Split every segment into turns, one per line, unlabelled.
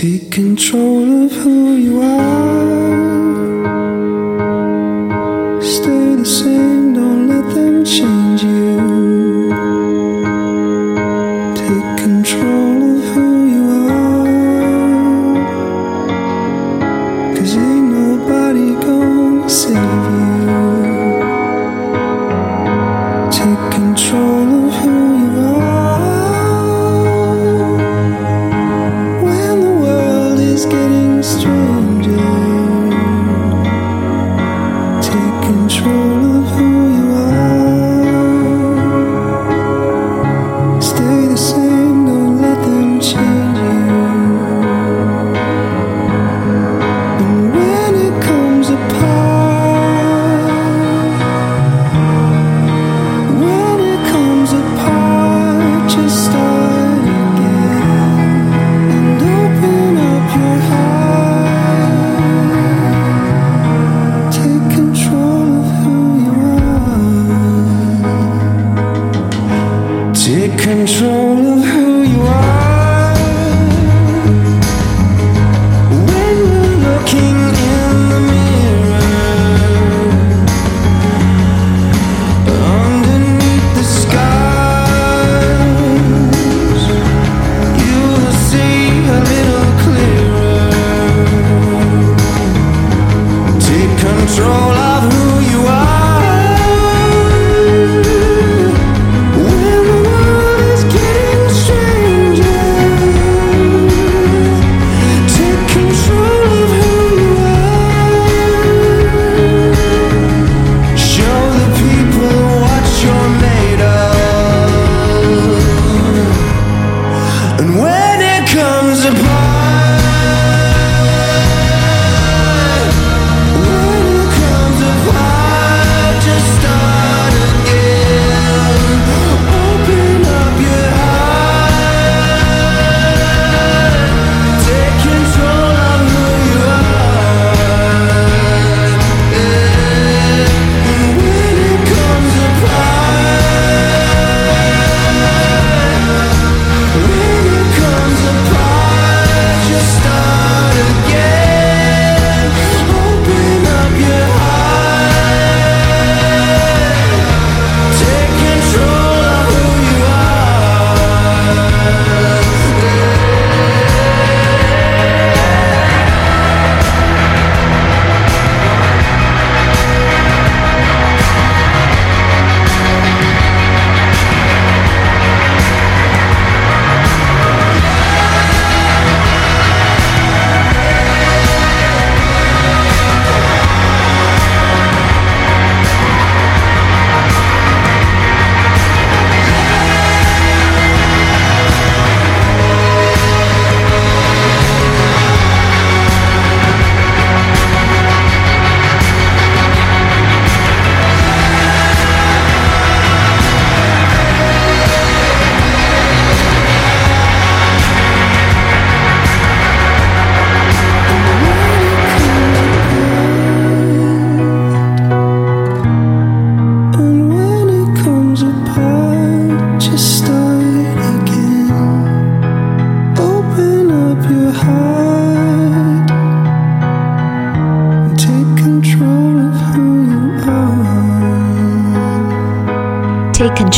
Take control of who you are.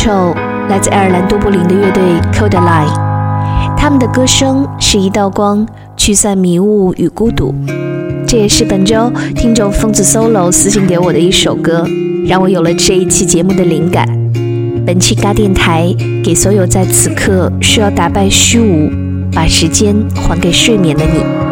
唱来自爱尔兰多布林的乐队 Code Line 他们的歌声是一道光，驱散迷雾与孤独。这也是本周听众疯子 solo 私信给我的一首歌，让我有了这一期节目的灵感。本期咖电台给所有在此刻需要打败虚无，把时间还给睡眠的你。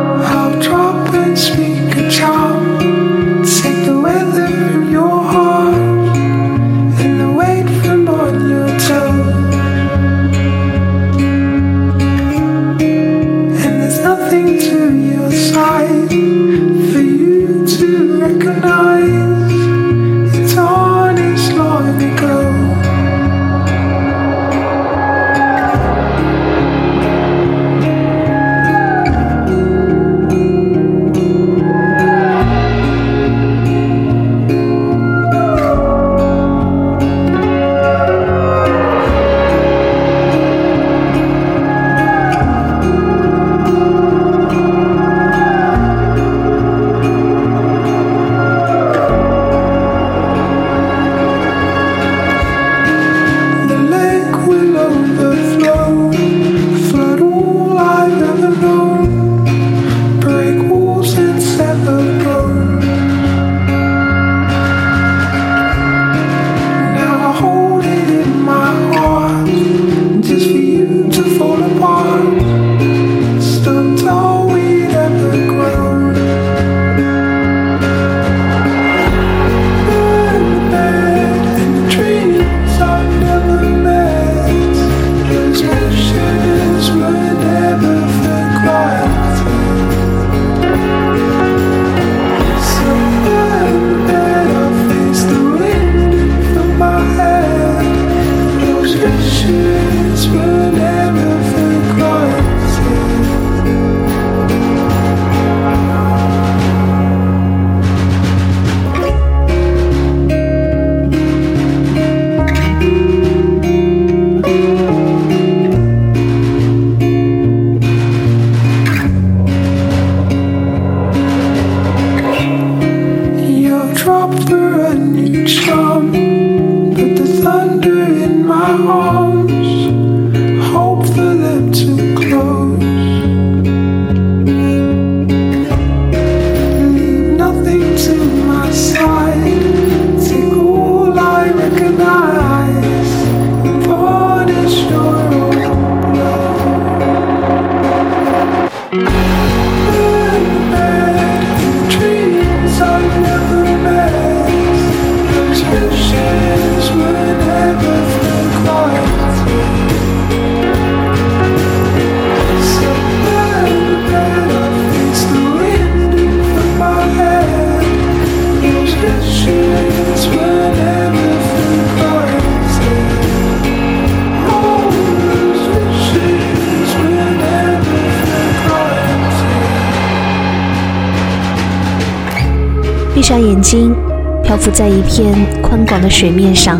眼睛，漂浮在一片宽广的水面上，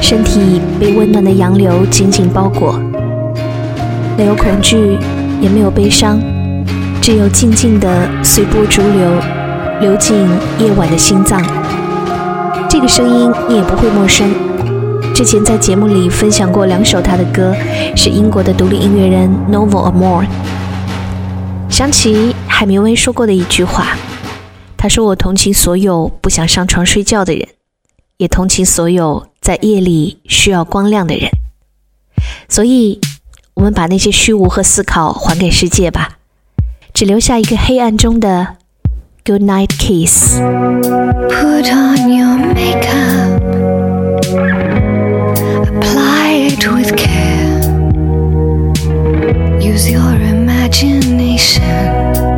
身体被温暖的洋流紧紧包裹，没有恐惧，也没有悲伤，只有静静的随波逐流，流进夜晚的心脏。这个声音你也不会陌生，之前在节目里分享过两首他的歌，是英国的独立音乐人 Novel Amore。想起海明威说过的一句话。他说：“我同情所有不想上床睡觉的人，也同情所有在夜里需要光亮的人。所以，我们把那些虚无和思考还给世界吧，只留下一个黑暗中的 Good night kiss。”
Put on your makeup, apply it with care, use your imagination.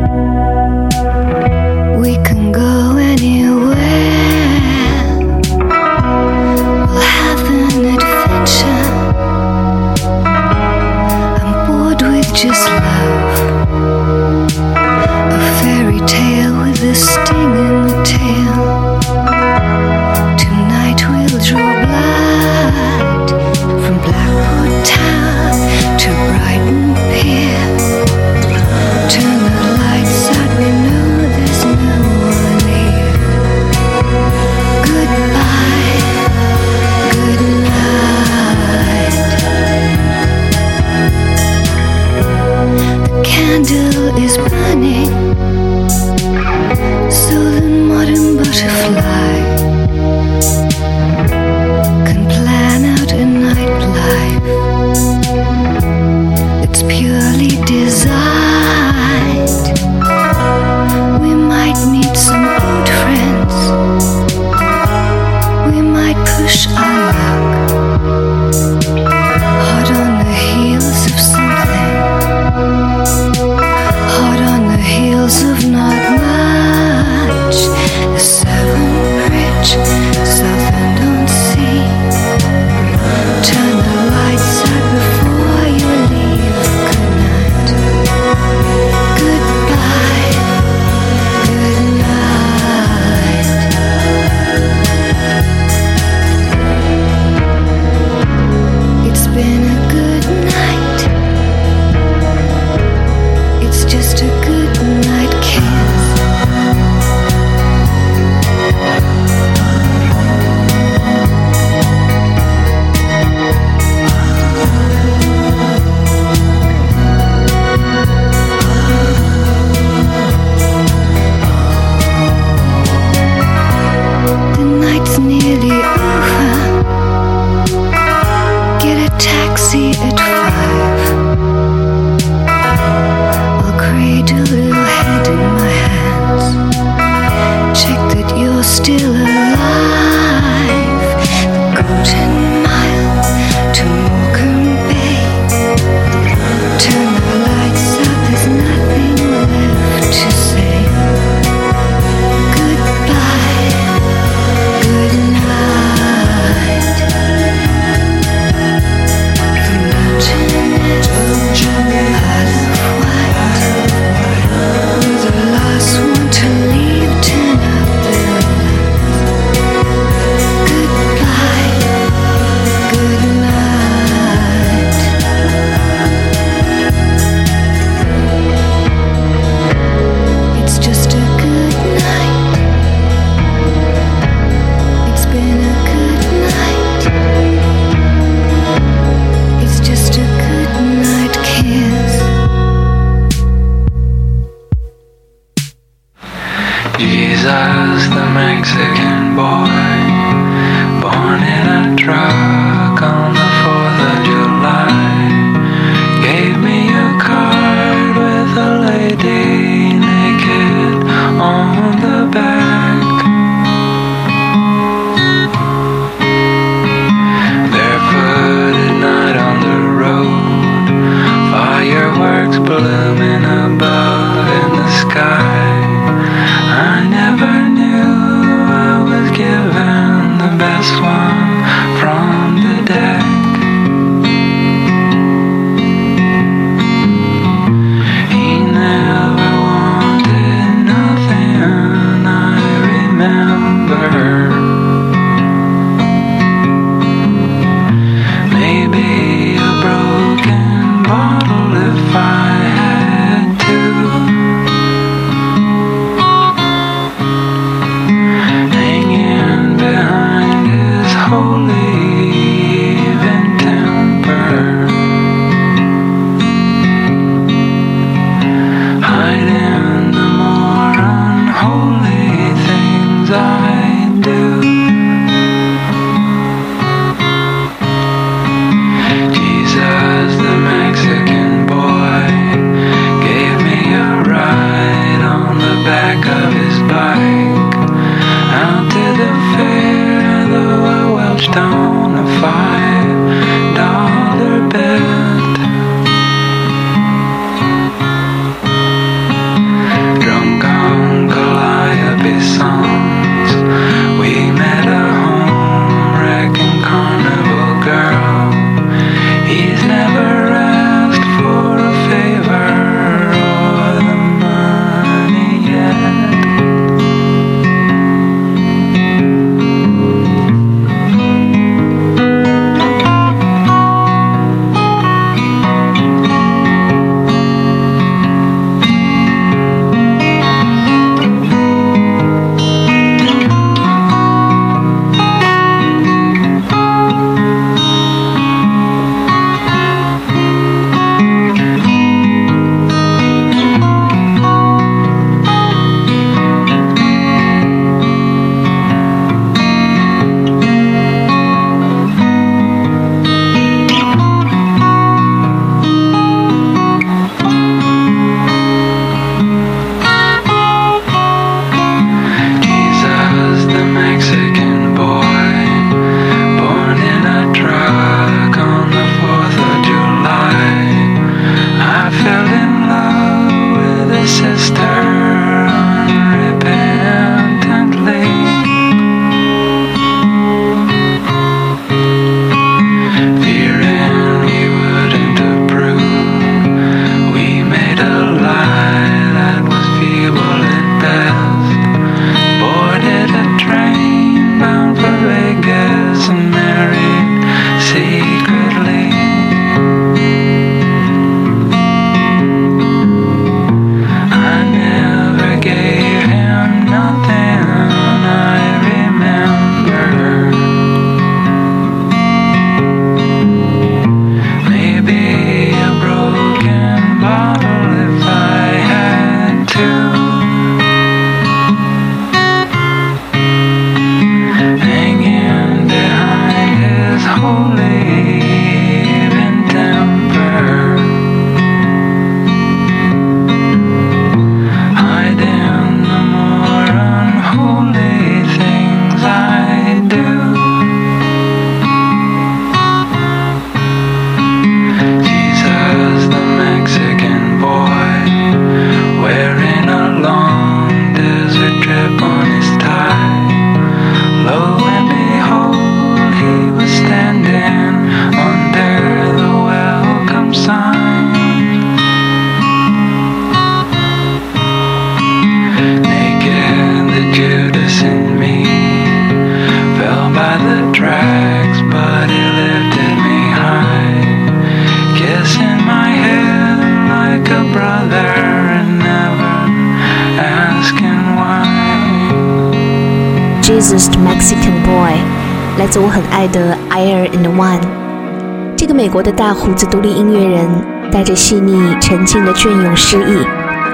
我的大胡子独立音乐人，带着细腻沉静的隽永诗意，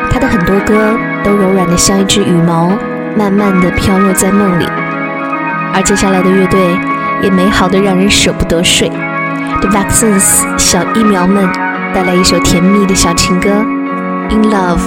他的很多歌都柔软的像一只羽毛，慢慢的飘落在梦里。而接下来的乐队也美好的让人舍不得睡。The Vaccines 小疫苗们带来一首甜蜜的小情歌《In Love》。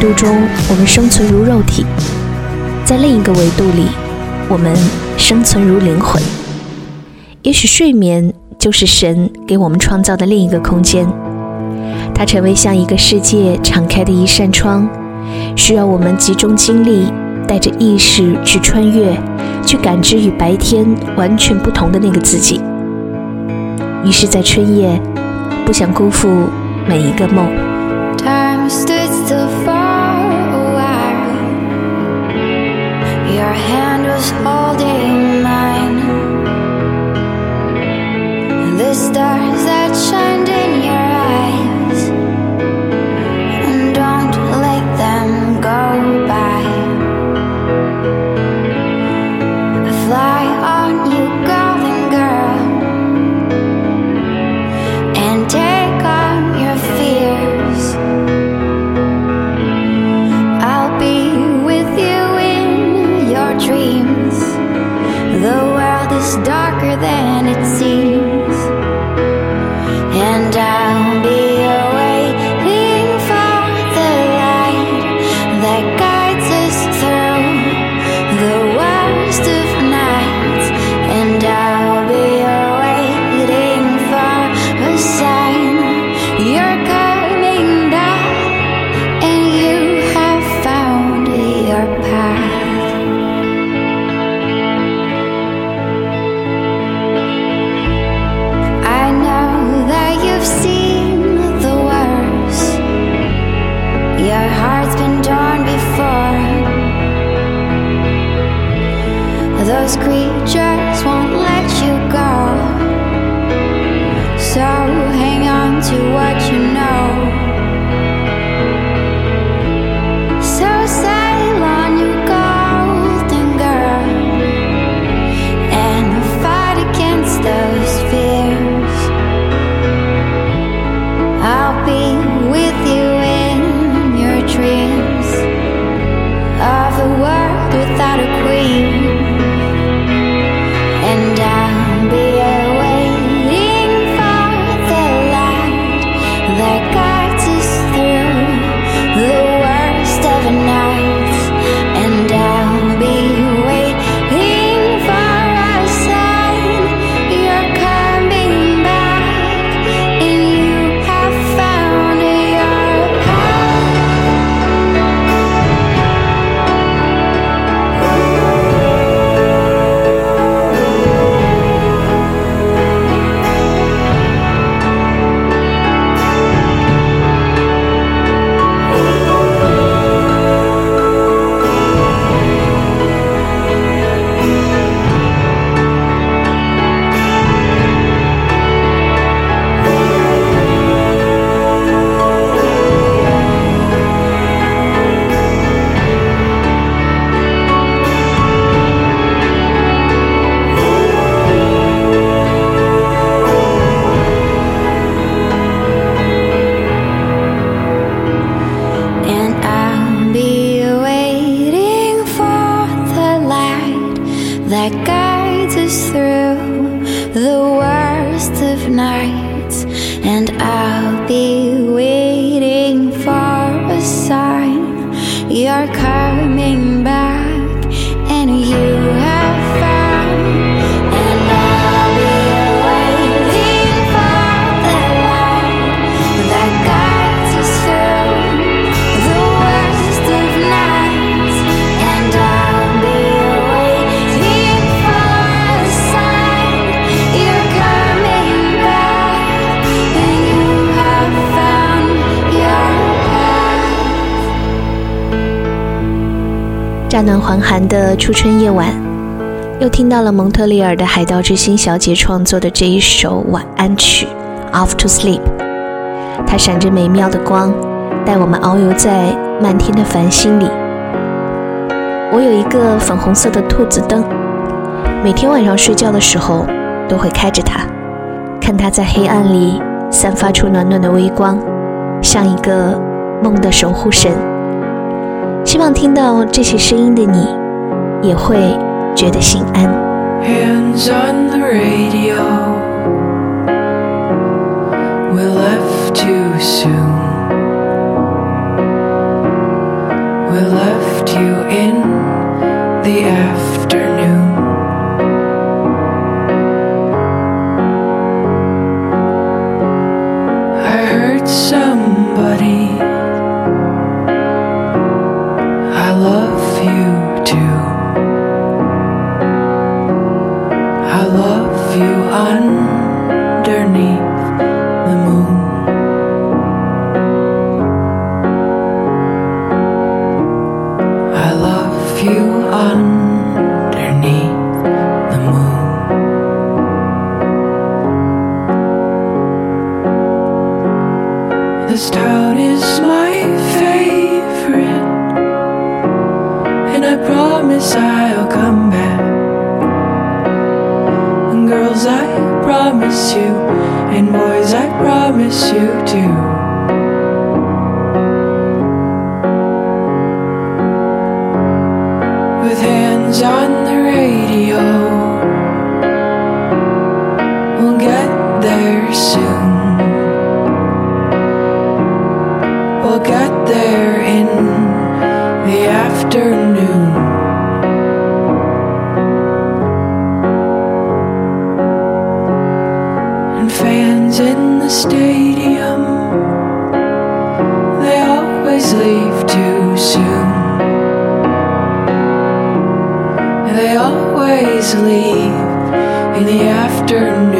度中，我们生存如肉体；在另一个维度里，我们生存如灵魂。也许睡眠就是神给我们创造的另一个空间，它成为像一个世界敞开的一扇窗，需要我们集中精力，带着意识去穿越，
去感知与白天完全不同的那个自己。于是，在春夜，不想辜负每一个梦。discreet that guides us through the worst of nights, and I'll be. 暖还寒的初春夜晚，又听到了蒙特利尔的海盗之星小姐创作的这一首晚安曲《Off to Sleep》。它闪着美妙的光，带我们遨游在漫天的繁星里。我有一个粉红色的兔子灯，每天晚上睡觉的时候都会开着它，看它在黑暗里散发出暖暖的微光，像一个梦的守护神。希望听到这些声音的你，也会觉得心安。Hands on the radio, we left too soon. We left you in the afternoon.
Always leave in the afternoon.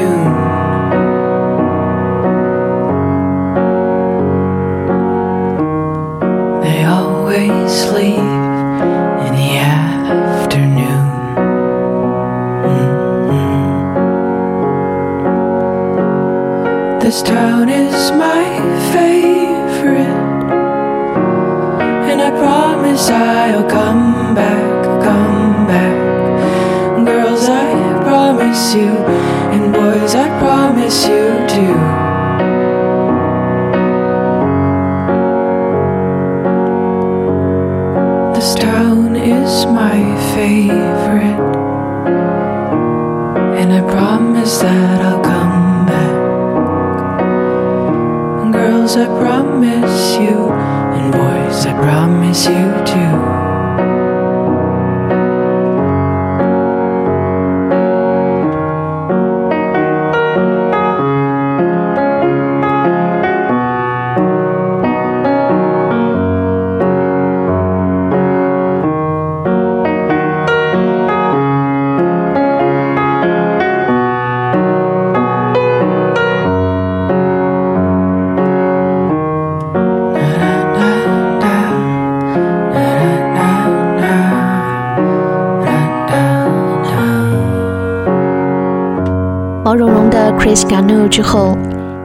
茸的 Chris Garneau 之后，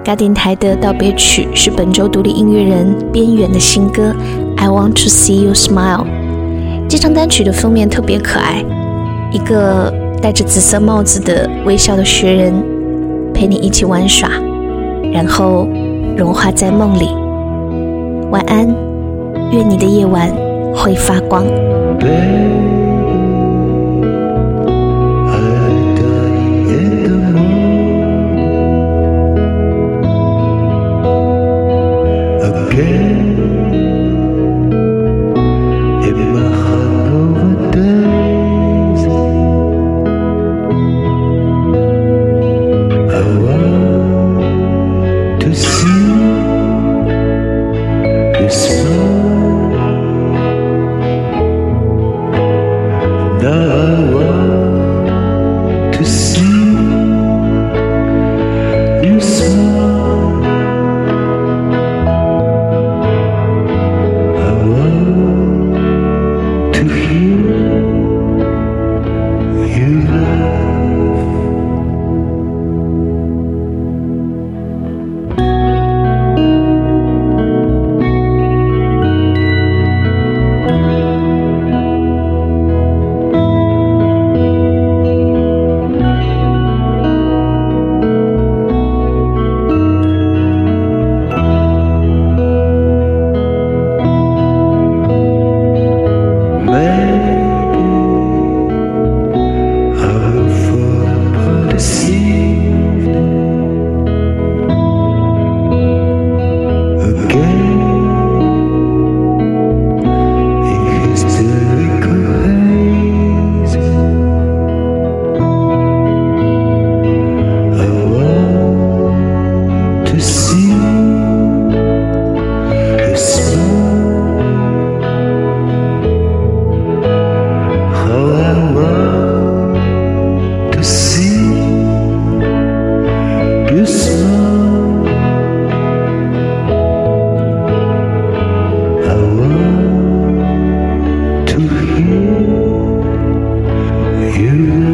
嘎电台的道别曲是本周独立音乐人边缘的新歌《I Want to See You Smile》。这张单曲的封面特别可爱，一个戴着紫色帽子的微笑的雪人陪你一起玩耍，然后融化在梦里。晚安，愿你的夜晚会发光。
you.